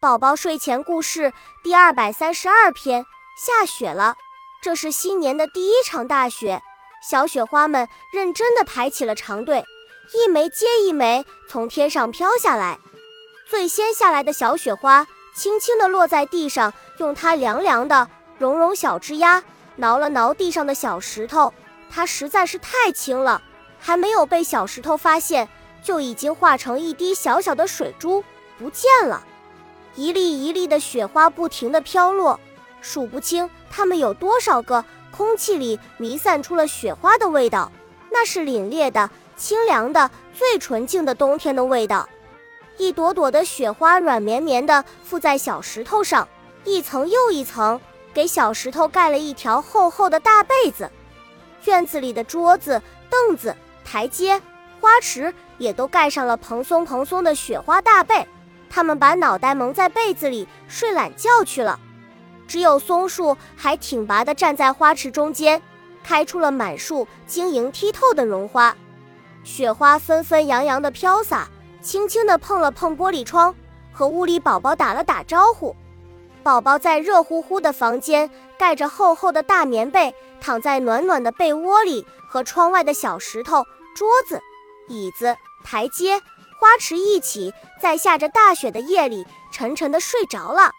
宝宝睡前故事第二百三十二篇：下雪了。这是新年的第一场大雪，小雪花们认真地排起了长队，一枚接一枚从天上飘下来。最先下来的小雪花轻轻地落在地上，用它凉凉的、绒绒小枝丫挠了挠地上的小石头。它实在是太轻了，还没有被小石头发现，就已经化成一滴小小的水珠不见了。一粒一粒的雪花不停地飘落，数不清它们有多少个。空气里弥散出了雪花的味道，那是凛冽的、清凉的、最纯净的冬天的味道。一朵朵的雪花软绵绵地附在小石头上，一层又一层，给小石头盖了一条厚厚的大被子。院子里的桌子、凳子、台阶、花池也都盖上了蓬松蓬松的雪花大被。他们把脑袋蒙在被子里睡懒觉去了，只有松树还挺拔地站在花池中间，开出了满树晶莹剔透的绒花，雪花纷纷扬扬地飘洒，轻轻地碰了碰玻璃窗，和屋里宝宝打了打招呼。宝宝在热乎乎的房间，盖着厚厚的大棉被，躺在暖暖的被窝里，和窗外的小石头、桌子、椅子、台阶。花池一起在下着大雪的夜里沉沉的睡着了。